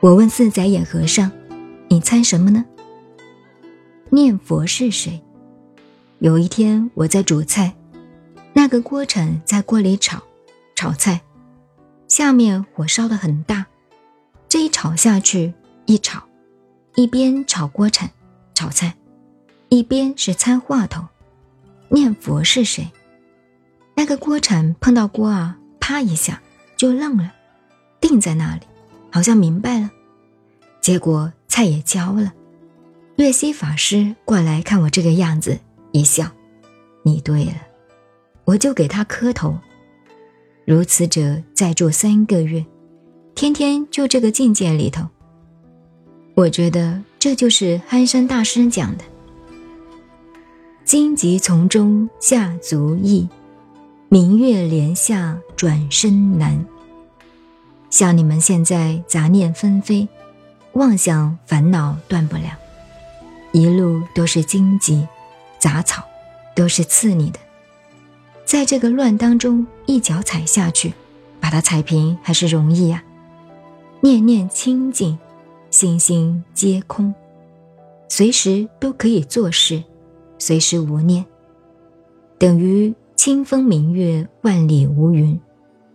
我问四仔眼和尚：“你猜什么呢？”念佛是谁？有一天我在煮菜，那个锅铲在锅里炒炒菜，下面火烧得很大，这一炒下去，一炒，一边炒锅铲炒菜，一边是参话头。念佛是谁？那个锅铲碰到锅啊，啪一下就愣了，定在那里，好像明白了，结果菜也焦了。月西法师过来看我这个样子，一笑：“你对了。”我就给他磕头。如此者再住三个月，天天就这个境界里头。我觉得这就是憨山大师讲的：“荆棘丛中下足易，明月帘下转身难。”像你们现在杂念纷飞，妄想烦恼断不了。一路都是荆棘、杂草，都是刺你的。在这个乱当中，一脚踩下去，把它踩平还是容易呀。念念清净，心心皆空，随时都可以做事，随时无念，等于清风明月，万里无云，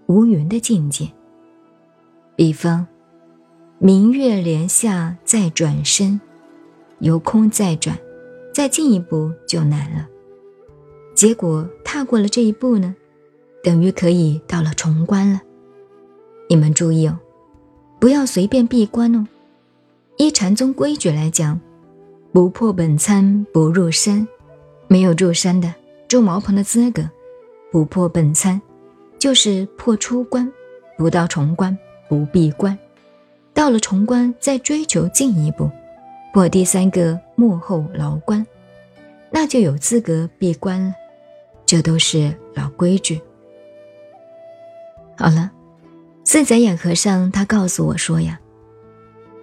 无云的境界。比方，明月帘下再转身。由空再转，再进一步就难了。结果踏过了这一步呢，等于可以到了重关了。你们注意哦，不要随便闭关哦。依禅宗规矩来讲，不破本参不入山，没有入山的住茅棚的资格。不破本参，就是破出关，不到重关不闭关，到了重关再追求进一步。破第三个幕后牢关，那就有资格闭关了。这都是老规矩。好了，四仔眼和尚他告诉我说呀，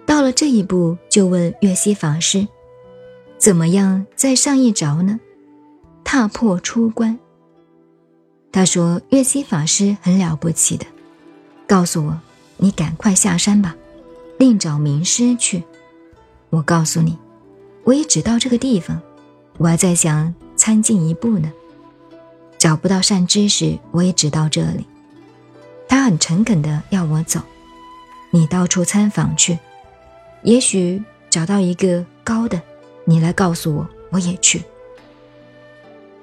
到了这一步，就问月西法师，怎么样再上一着呢？踏破出关。他说月西法师很了不起的，告诉我，你赶快下山吧，另找名师去。我告诉你，我也只到这个地方，我还在想参进一步呢。找不到善知识，我也只到这里。他很诚恳的要我走，你到处参访去，也许找到一个高的，你来告诉我，我也去。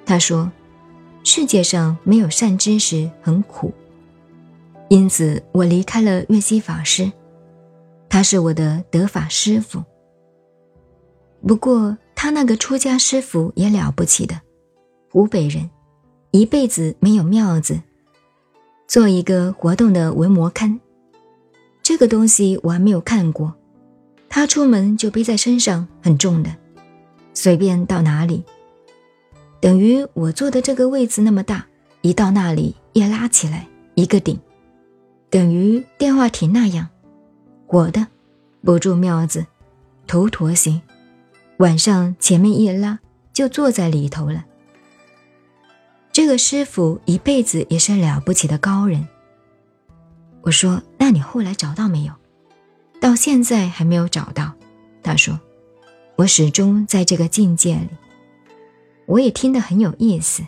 他说，世界上没有善知识，很苦，因此我离开了月西法师，他是我的得法师傅。不过他那个出家师傅也了不起的，湖北人，一辈子没有庙子，做一个活动的文模刊，这个东西我还没有看过。他出门就背在身上，很重的，随便到哪里，等于我坐的这个位子那么大，一到那里一拉起来一个顶，等于电话亭那样，我的，不住庙子，头陀形。晚上前面一拉，就坐在里头了。这个师傅一辈子也是了不起的高人。我说：“那你后来找到没有？”到现在还没有找到。他说：“我始终在这个境界里。”我也听得很有意思。